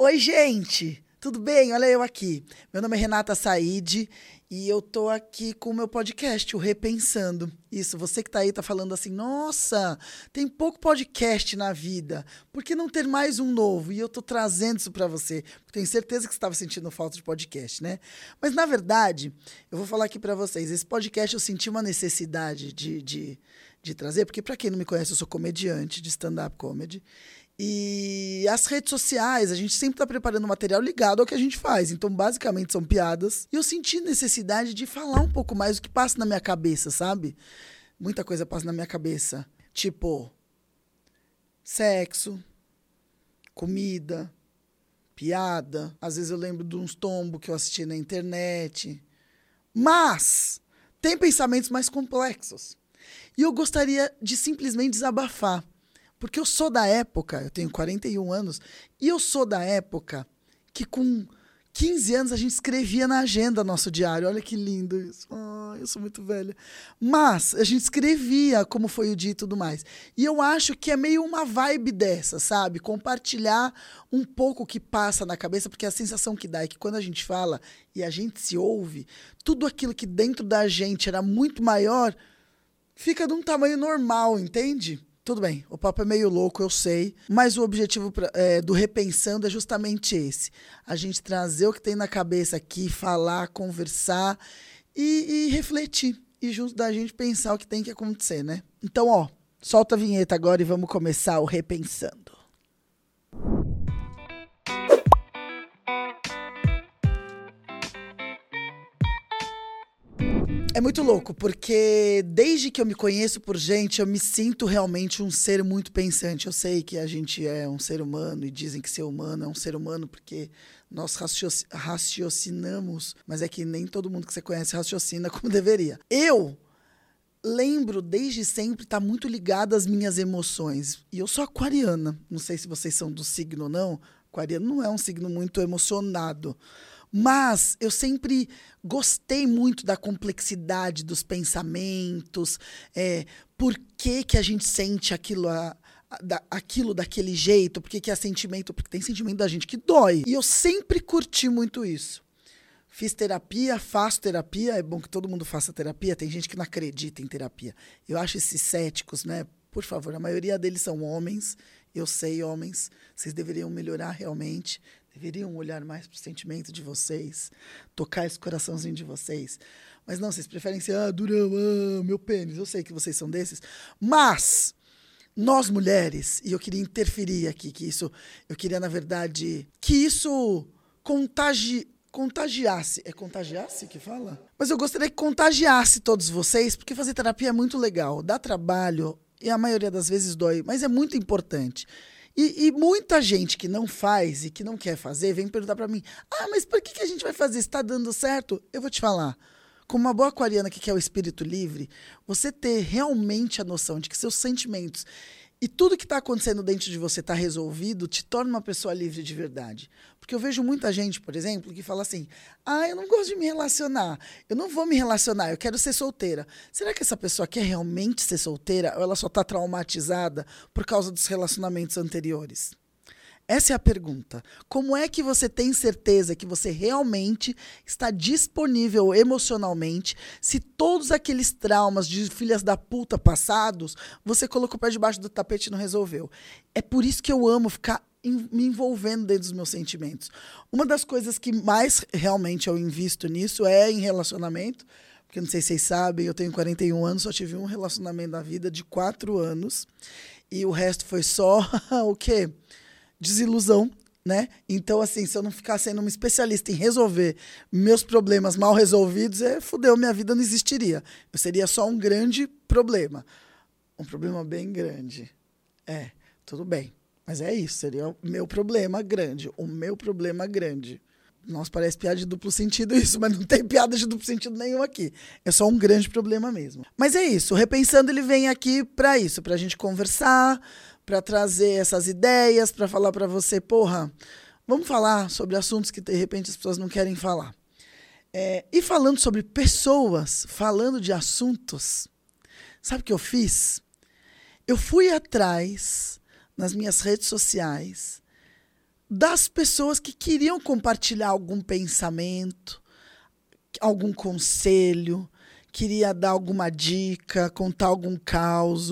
Oi, gente! Tudo bem? Olha eu aqui. Meu nome é Renata Said e eu tô aqui com o meu podcast, o Repensando. Isso, você que tá aí tá falando assim: "Nossa, tem pouco podcast na vida. Por que não ter mais um novo?" E eu tô trazendo isso para você, tenho certeza que você estava sentindo falta de podcast, né? Mas na verdade, eu vou falar aqui para vocês, esse podcast eu senti uma necessidade de, de, de trazer, porque para quem não me conhece, eu sou comediante de stand-up comedy. E as redes sociais, a gente sempre está preparando material ligado ao que a gente faz. Então, basicamente, são piadas. E eu senti necessidade de falar um pouco mais do que passa na minha cabeça, sabe? Muita coisa passa na minha cabeça. Tipo, sexo, comida, piada. Às vezes eu lembro de uns tombos que eu assisti na internet. Mas tem pensamentos mais complexos. E eu gostaria de simplesmente desabafar. Porque eu sou da época, eu tenho 41 anos, e eu sou da época que com 15 anos a gente escrevia na agenda nosso diário. Olha que lindo isso. Oh, eu sou muito velha. Mas a gente escrevia como foi o dia e tudo mais. E eu acho que é meio uma vibe dessa, sabe? Compartilhar um pouco o que passa na cabeça, porque a sensação que dá é que quando a gente fala e a gente se ouve, tudo aquilo que dentro da gente era muito maior fica de um tamanho normal, entende? Tudo bem, o papo é meio louco, eu sei, mas o objetivo pra, é, do Repensando é justamente esse: a gente trazer o que tem na cabeça aqui, falar, conversar e, e refletir. E junto da gente pensar o que tem que acontecer, né? Então, ó, solta a vinheta agora e vamos começar o Repensando. É muito louco, porque desde que eu me conheço por gente, eu me sinto realmente um ser muito pensante. Eu sei que a gente é um ser humano e dizem que ser humano é um ser humano porque nós raciocinamos, mas é que nem todo mundo que você conhece raciocina como deveria. Eu lembro desde sempre estar tá muito ligado às minhas emoções. E eu sou aquariana. Não sei se vocês são do signo ou não. Aquariano não é um signo muito emocionado. Mas eu sempre gostei muito da complexidade dos pensamentos, é, por que, que a gente sente aquilo, a, a, da, aquilo daquele jeito, por que, que é sentimento, porque tem sentimento da gente que dói. E eu sempre curti muito isso. Fiz terapia, faço terapia, é bom que todo mundo faça terapia, tem gente que não acredita em terapia. Eu acho esses céticos, né? Por favor, a maioria deles são homens, eu sei, homens, vocês deveriam melhorar realmente deveriam olhar mais para o sentimento de vocês, tocar esse coraçãozinho de vocês. Mas não, vocês preferem ser, ah, durão, ah, meu pênis. Eu sei que vocês são desses. Mas nós mulheres, e eu queria interferir aqui, que isso, eu queria, na verdade, que isso contagi, contagiasse. É contagiasse que fala? Mas eu gostaria que contagiasse todos vocês, porque fazer terapia é muito legal, dá trabalho e a maioria das vezes dói, mas é muito importante. E, e, muita gente que não faz e que não quer fazer vem perguntar para mim: ah, mas por que, que a gente vai fazer? Está dando certo? Eu vou te falar. Como uma boa aquariana que quer o espírito livre, você ter realmente a noção de que seus sentimentos e tudo que está acontecendo dentro de você está resolvido, te torna uma pessoa livre de verdade. Porque eu vejo muita gente, por exemplo, que fala assim: ah, eu não gosto de me relacionar, eu não vou me relacionar, eu quero ser solteira. Será que essa pessoa quer realmente ser solteira ou ela só está traumatizada por causa dos relacionamentos anteriores? Essa é a pergunta. Como é que você tem certeza que você realmente está disponível emocionalmente se todos aqueles traumas de filhas da puta passados você colocou o pé debaixo do tapete e não resolveu? É por isso que eu amo ficar me envolvendo dentro dos meus sentimentos. Uma das coisas que mais realmente eu invisto nisso é em relacionamento. Porque não sei se vocês sabem, eu tenho 41 anos, só tive um relacionamento na vida de quatro anos. E o resto foi só o quê? Desilusão, né? Então, assim, se eu não ficar sendo uma especialista em resolver meus problemas mal resolvidos, é fudeu, minha vida não existiria. Eu seria só um grande problema. Um problema bem grande. É, tudo bem. Mas é isso, seria o meu problema grande. O meu problema grande. Nossa, parece piada de duplo sentido isso, mas não tem piada de duplo sentido nenhum aqui. É só um grande problema mesmo. Mas é isso, Repensando ele vem aqui para isso, para a gente conversar, para trazer essas ideias, para falar para você, porra, vamos falar sobre assuntos que de repente as pessoas não querem falar. É, e falando sobre pessoas, falando de assuntos, sabe o que eu fiz? Eu fui atrás nas minhas redes sociais das pessoas que queriam compartilhar algum pensamento, algum conselho, queria dar alguma dica, contar algum caos.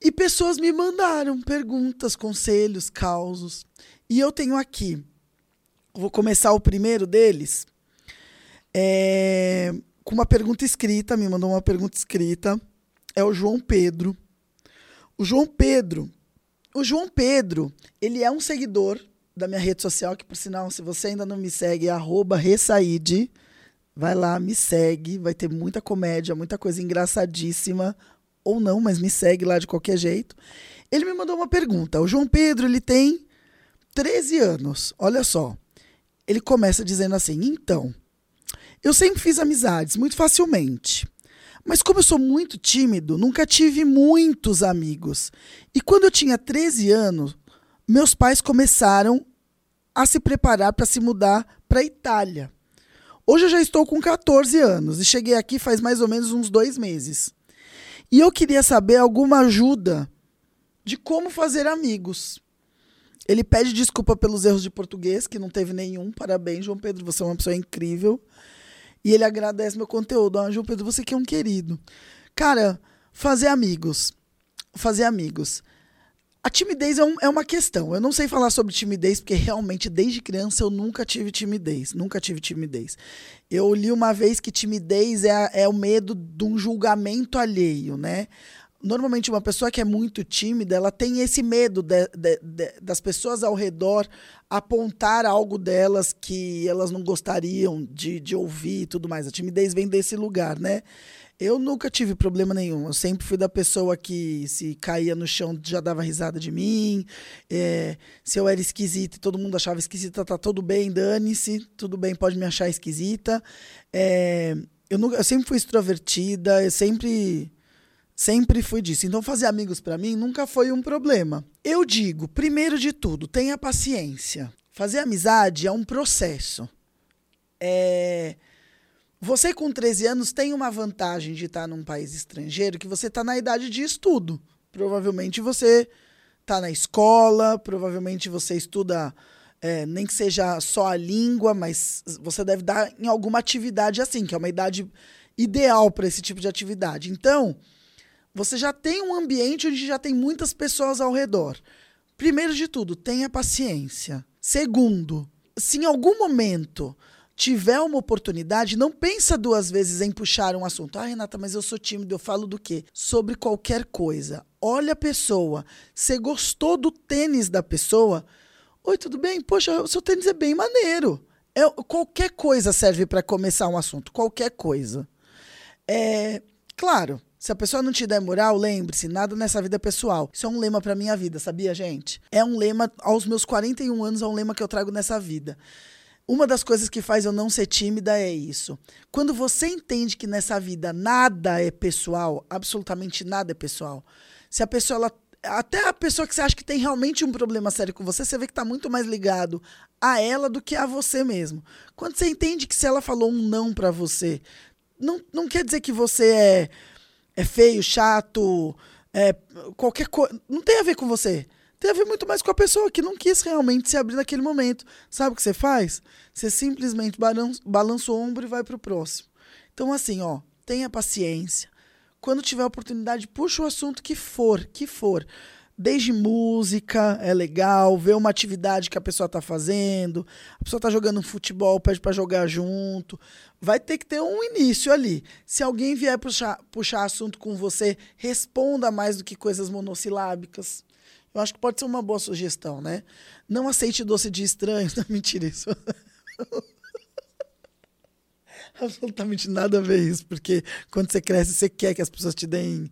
E pessoas me mandaram perguntas, conselhos, causos. E eu tenho aqui, vou começar o primeiro deles, é, com uma pergunta escrita, me mandou uma pergunta escrita, é o João Pedro. O João Pedro, o João Pedro, ele é um seguidor da minha rede social, que por sinal, se você ainda não me segue, é arroba Ressaide. Vai lá, me segue, vai ter muita comédia, muita coisa engraçadíssima, ou não, mas me segue lá de qualquer jeito. Ele me mandou uma pergunta. O João Pedro, ele tem 13 anos. Olha só. Ele começa dizendo assim: "Então, eu sempre fiz amizades muito facilmente. Mas como eu sou muito tímido, nunca tive muitos amigos. E quando eu tinha 13 anos, meus pais começaram a se preparar para se mudar para a Itália. Hoje eu já estou com 14 anos e cheguei aqui faz mais ou menos uns dois meses. E eu queria saber alguma ajuda de como fazer amigos. Ele pede desculpa pelos erros de português, que não teve nenhum. Parabéns, João Pedro, você é uma pessoa incrível. E ele agradece meu conteúdo. Ah, João Pedro, você que é um querido. Cara, fazer amigos. Fazer amigos. A timidez é, um, é, uma questão. Eu não sei falar sobre timidez, porque realmente, desde criança, eu nunca tive timidez. Nunca tive timidez. Eu li uma vez que timidez é, é o medo de um julgamento alheio, né? Normalmente, uma pessoa que é muito tímida, ela tem esse medo de, de, de, das pessoas ao redor apontar algo delas que elas não gostariam de, de ouvir e tudo mais. A timidez vem desse lugar, né? Eu nunca tive problema nenhum. Eu sempre fui da pessoa que, se caía no chão, já dava risada de mim. É, se eu era esquisita e todo mundo achava esquisita, tá tudo bem, dane-se. Tudo bem, pode me achar esquisita. É, eu, nunca, eu sempre fui extrovertida, eu sempre. Sempre fui disso. Então, fazer amigos para mim nunca foi um problema. Eu digo, primeiro de tudo, tenha paciência. Fazer amizade é um processo. É você, com 13 anos, tem uma vantagem de estar num país estrangeiro que você está na idade de estudo. Provavelmente você está na escola, provavelmente você estuda, é, nem que seja só a língua, mas você deve dar em alguma atividade assim, que é uma idade ideal para esse tipo de atividade. Então, você já tem um ambiente onde já tem muitas pessoas ao redor. Primeiro de tudo, tenha paciência. Segundo, se em algum momento tiver uma oportunidade, não pensa duas vezes em puxar um assunto. Ah, Renata, mas eu sou tímido, eu falo do quê? Sobre qualquer coisa. Olha a pessoa. Você gostou do tênis da pessoa? Oi, tudo bem? Poxa, o seu tênis é bem maneiro. É, qualquer coisa serve para começar um assunto. Qualquer coisa. É, claro, se a pessoa não te der moral, lembre-se, nada nessa vida é pessoal. Isso é um lema para minha vida, sabia, gente? É um lema, aos meus 41 anos, é um lema que eu trago nessa vida. Uma das coisas que faz eu não ser tímida é isso. Quando você entende que nessa vida nada é pessoal, absolutamente nada é pessoal. Se a pessoa, ela, até a pessoa que você acha que tem realmente um problema sério com você, você vê que está muito mais ligado a ela do que a você mesmo. Quando você entende que se ela falou um não para você, não, não quer dizer que você é, é feio, chato, é, qualquer coisa. Não tem a ver com você tem a ver muito mais com a pessoa que não quis realmente se abrir naquele momento. Sabe o que você faz? Você simplesmente balança o ombro e vai para o próximo. Então, assim, ó, tenha paciência. Quando tiver oportunidade, puxa o assunto que for, que for. Desde música, é legal, ver uma atividade que a pessoa está fazendo, a pessoa está jogando futebol, pede para jogar junto. Vai ter que ter um início ali. Se alguém vier puxar, puxar assunto com você, responda mais do que coisas monossilábicas. Eu acho que pode ser uma boa sugestão, né? Não aceite doce de estranhos. Não, mentira isso. Absolutamente nada a ver isso, porque quando você cresce, você quer que as pessoas te deem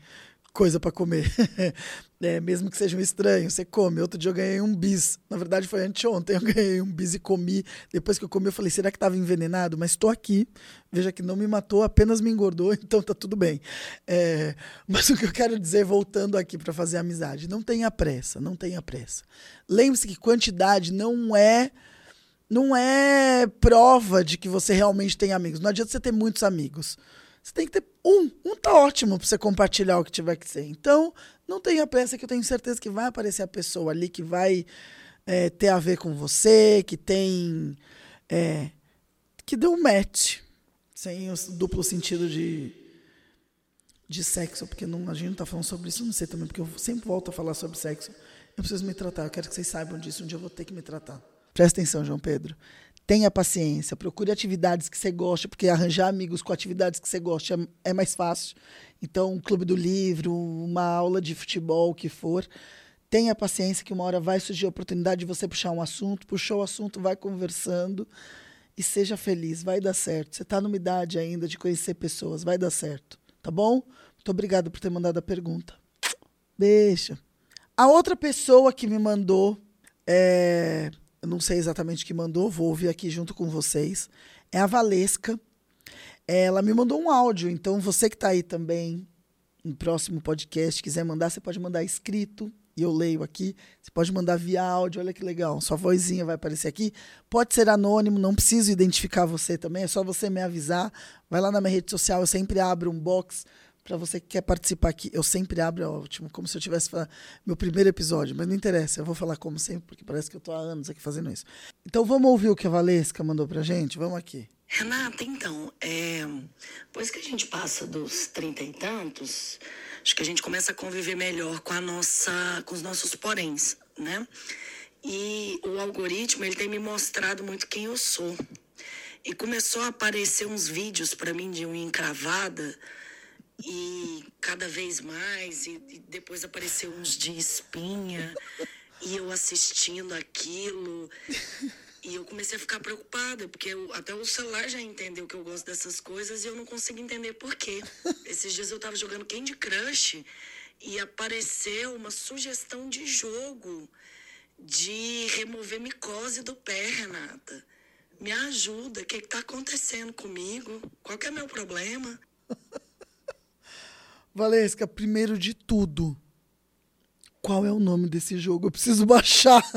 coisa para comer. é, mesmo que seja um estranho, você come. Outro dia eu ganhei um bis. Na verdade, foi anteontem. Eu ganhei um bis e comi. Depois que eu comi, eu falei: será que estava envenenado? Mas estou aqui. Veja que não me matou, apenas me engordou, então tá tudo bem. É, mas o que eu quero dizer, voltando aqui para fazer amizade, não tenha pressa, não tenha pressa. Lembre-se que quantidade não é não é prova de que você realmente tem amigos. Não adianta você ter muitos amigos. Você tem que ter um. Um tá ótimo para você compartilhar o que tiver que ser. Então, não tenha pressa que eu tenho certeza que vai aparecer a pessoa ali que vai é, ter a ver com você, que tem. É, que deu um match. Sem o duplo sentido de, de sexo, porque não, a gente não está falando sobre isso, não sei também, porque eu sempre volto a falar sobre sexo. Eu preciso me tratar, eu quero que vocês saibam disso, um dia eu vou ter que me tratar. Presta atenção, João Pedro. Tenha paciência, procure atividades que você goste, porque arranjar amigos com atividades que você goste é, é mais fácil. Então, um clube do livro, uma aula de futebol, o que for. Tenha paciência que uma hora vai surgir a oportunidade de você puxar um assunto, puxou o assunto, vai conversando e seja feliz, vai dar certo. Você está numa idade ainda de conhecer pessoas, vai dar certo, tá bom? Muito obrigado por ter mandado a pergunta. Beijo. A outra pessoa que me mandou, é, eu não sei exatamente o que mandou, vou ouvir aqui junto com vocês, é a Valesca. Ela me mandou um áudio, então você que está aí também no próximo podcast, quiser mandar, você pode mandar escrito e eu leio aqui. Você pode mandar via áudio, olha que legal. Sua vozinha vai aparecer aqui. Pode ser anônimo, não preciso identificar você também, é só você me avisar. Vai lá na minha rede social, eu sempre abro um box para você que quer participar aqui. Eu sempre abro, é ótimo, como se eu tivesse falando meu primeiro episódio, mas não interessa, eu vou falar como sempre, porque parece que eu estou há anos aqui fazendo isso. Então vamos ouvir o que a Valesca mandou pra gente? Vamos aqui. Renata, então, é, depois que a gente passa dos trinta e tantos, acho que a gente começa a conviver melhor com a nossa, com os nossos poréns, né? E o algoritmo, ele tem me mostrado muito quem eu sou. E começou a aparecer uns vídeos para mim de unha encravada, e cada vez mais, e, e depois apareceu uns de espinha, e eu assistindo aquilo. E eu comecei a ficar preocupada, porque eu, até o celular já entendeu que eu gosto dessas coisas e eu não consigo entender por quê. Esses dias eu tava jogando Candy Crush e apareceu uma sugestão de jogo de remover micose do pé, Renata. Me ajuda, o que, que tá acontecendo comigo? Qual que é meu problema? Valesca, primeiro de tudo, qual é o nome desse jogo? Eu preciso baixar.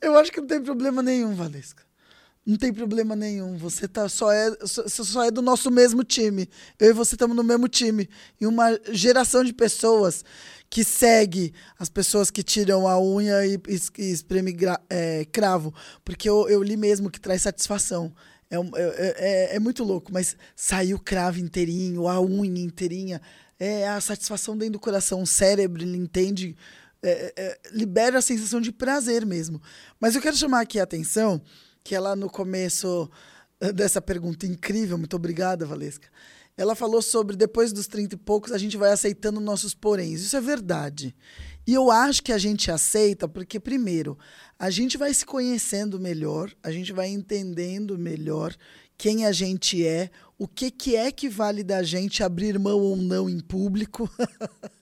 Eu acho que não tem problema nenhum, Valesca. Não tem problema nenhum. Você tá só é, só é do nosso mesmo time. Eu e você estamos no mesmo time. E uma geração de pessoas que segue as pessoas que tiram a unha e, e, e espreme é, cravo. Porque eu, eu li mesmo que traz satisfação. É, é, é, é, muito louco, mas saiu o cravo inteirinho, a unha inteirinha. É a satisfação dentro do coração. O cérebro, ele entende é, é, libera a sensação de prazer mesmo. Mas eu quero chamar aqui a atenção que ela no começo eh, dessa pergunta incrível, muito obrigada, Valesca. Ela falou sobre depois dos 30 e poucos a gente vai aceitando nossos poréns. Isso é verdade. E eu acho que a gente aceita porque, primeiro, a gente vai se conhecendo melhor, a gente vai entendendo melhor quem a gente é, o que, que é que vale da gente abrir mão ou não em público.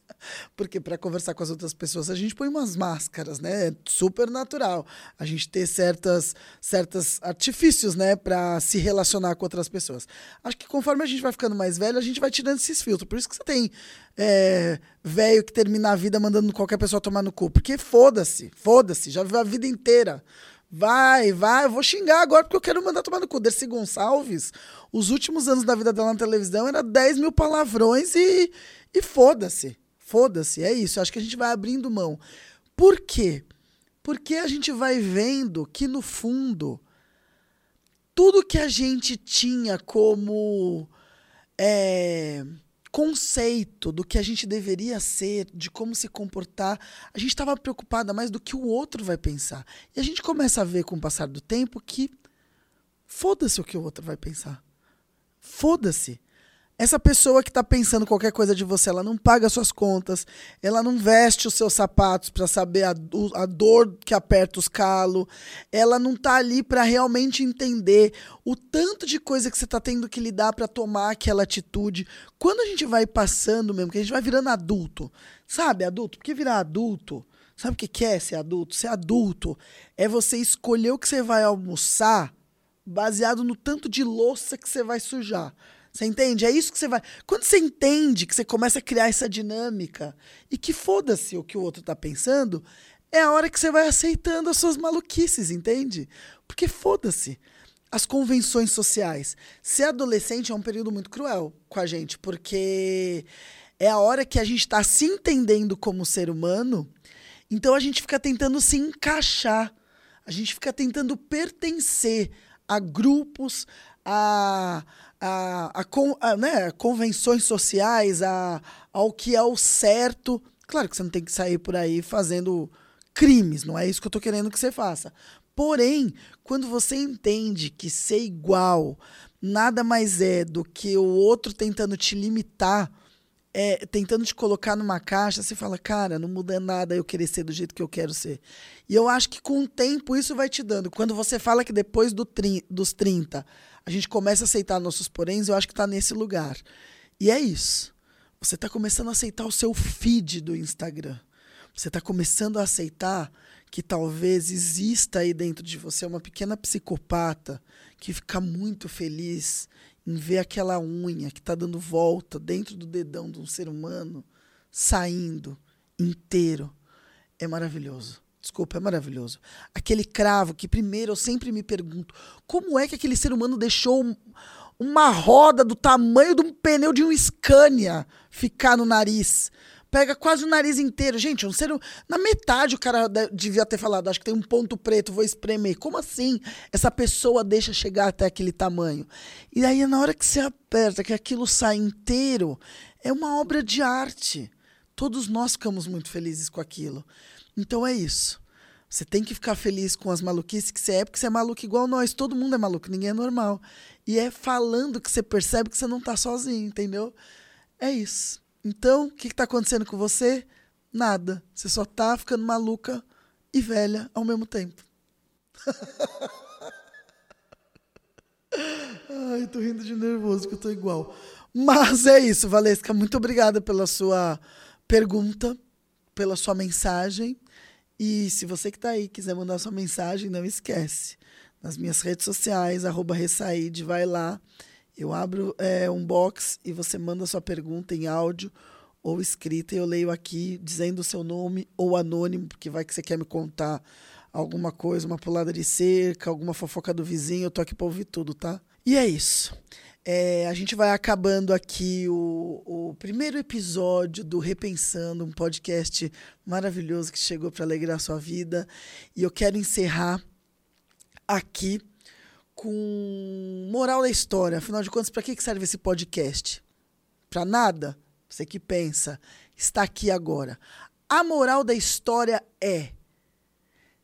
Porque para conversar com as outras pessoas a gente põe umas máscaras, né? É super natural. A gente ter certas certos artifícios, né, para se relacionar com outras pessoas. Acho que conforme a gente vai ficando mais velho, a gente vai tirando esses filtros. Por isso que você tem é, velho que termina a vida mandando qualquer pessoa tomar no cu. Porque foda-se, foda-se, já viu a vida inteira. Vai, vai, eu vou xingar agora porque eu quero mandar tomar no cu. Dercy Gonçalves, os últimos anos da vida dela na televisão era 10 mil palavrões e, e foda-se. Foda-se, é isso. Acho que a gente vai abrindo mão. Por quê? Porque a gente vai vendo que, no fundo, tudo que a gente tinha como é, conceito do que a gente deveria ser, de como se comportar, a gente estava preocupada mais do que o outro vai pensar. E a gente começa a ver com o passar do tempo que foda-se o que o outro vai pensar. Foda-se. Essa pessoa que está pensando qualquer coisa de você, ela não paga suas contas, ela não veste os seus sapatos para saber a, a, dor que aperta os calos, ela não está ali para realmente entender o tanto de coisa que você está tendo que lidar para tomar aquela atitude. Quando a gente vai passando mesmo, que a gente vai virando adulto, sabe, adulto? Porque virar adulto, sabe o que é ser adulto? Ser adulto é você escolher o que você vai almoçar baseado no tanto de louça que você vai sujar. Você entende? É isso que você vai. Quando você entende que você começa a criar essa dinâmica e que foda-se o que o outro tá pensando, é a hora que você vai aceitando as suas maluquices, entende? Porque foda-se as convenções sociais. Ser adolescente é um período muito cruel com a gente, porque é a hora que a gente está se entendendo como ser humano Então a gente fica tentando se encaixar, a gente fica tentando pertencer a grupos, a, a, a, a né, convenções sociais, a, ao que é o certo. Claro que você não tem que sair por aí fazendo crimes, não é isso que eu estou querendo que você faça. Porém, quando você entende que ser igual nada mais é do que o outro tentando te limitar, é, tentando te colocar numa caixa, você fala, cara, não muda nada eu querer ser do jeito que eu quero ser. E eu acho que com o tempo isso vai te dando. Quando você fala que depois do dos 30 a gente começa a aceitar nossos poréns, eu acho que está nesse lugar. E é isso. Você está começando a aceitar o seu feed do Instagram. Você está começando a aceitar que talvez exista aí dentro de você uma pequena psicopata que fica muito feliz em ver aquela unha que está dando volta dentro do dedão de um ser humano saindo inteiro. É maravilhoso. Desculpa, é maravilhoso. Aquele cravo que, primeiro, eu sempre me pergunto: como é que aquele ser humano deixou uma roda do tamanho de um pneu de um Scania ficar no nariz? Pega quase o nariz inteiro. Gente, um ser. Na metade o cara devia ter falado, acho que tem um ponto preto, vou espremer. Como assim essa pessoa deixa chegar até aquele tamanho? E aí, na hora que você aperta, que aquilo sai inteiro, é uma obra de arte. Todos nós ficamos muito felizes com aquilo. Então é isso. Você tem que ficar feliz com as maluquices que você é, porque você é maluco igual nós. Todo mundo é maluco, ninguém é normal. E é falando que você percebe que você não está sozinho, entendeu? É isso. Então, o que está acontecendo com você? Nada. Você só está ficando maluca e velha ao mesmo tempo. Ai, tô rindo de nervoso que eu tô igual. Mas é isso, Valesca. Muito obrigada pela sua pergunta, pela sua mensagem. E se você que está aí quiser mandar sua mensagem, não esquece. Nas minhas redes sociais, arroba Ressaíde, vai lá eu abro é, um box e você manda sua pergunta em áudio ou escrita e eu leio aqui dizendo o seu nome ou anônimo, porque vai que você quer me contar alguma coisa, uma pulada de cerca, alguma fofoca do vizinho, eu tô aqui para ouvir tudo, tá? E é isso. É, a gente vai acabando aqui o, o primeiro episódio do Repensando, um podcast maravilhoso que chegou para alegrar a sua vida. E eu quero encerrar aqui com moral da história. Afinal de contas, para que serve esse podcast? Para nada? Você que pensa, está aqui agora. A moral da história é: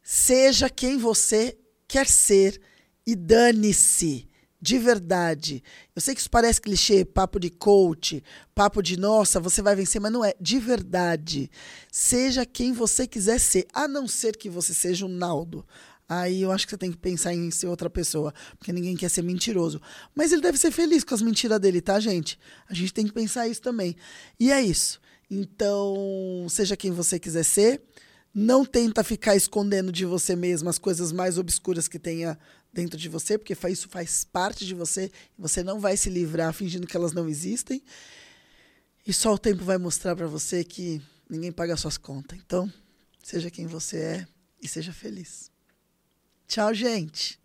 seja quem você quer ser e dane-se. De verdade. Eu sei que isso parece clichê, papo de coach, papo de nossa, você vai vencer, mas não é. De verdade. Seja quem você quiser ser, a não ser que você seja um Naldo aí eu acho que você tem que pensar em ser outra pessoa, porque ninguém quer ser mentiroso. Mas ele deve ser feliz com as mentiras dele, tá, gente? A gente tem que pensar isso também. E é isso. Então, seja quem você quiser ser, não tenta ficar escondendo de você mesmo as coisas mais obscuras que tenha dentro de você, porque isso faz parte de você você não vai se livrar fingindo que elas não existem. E só o tempo vai mostrar para você que ninguém paga suas contas. Então, seja quem você é e seja feliz. Tchau, gente.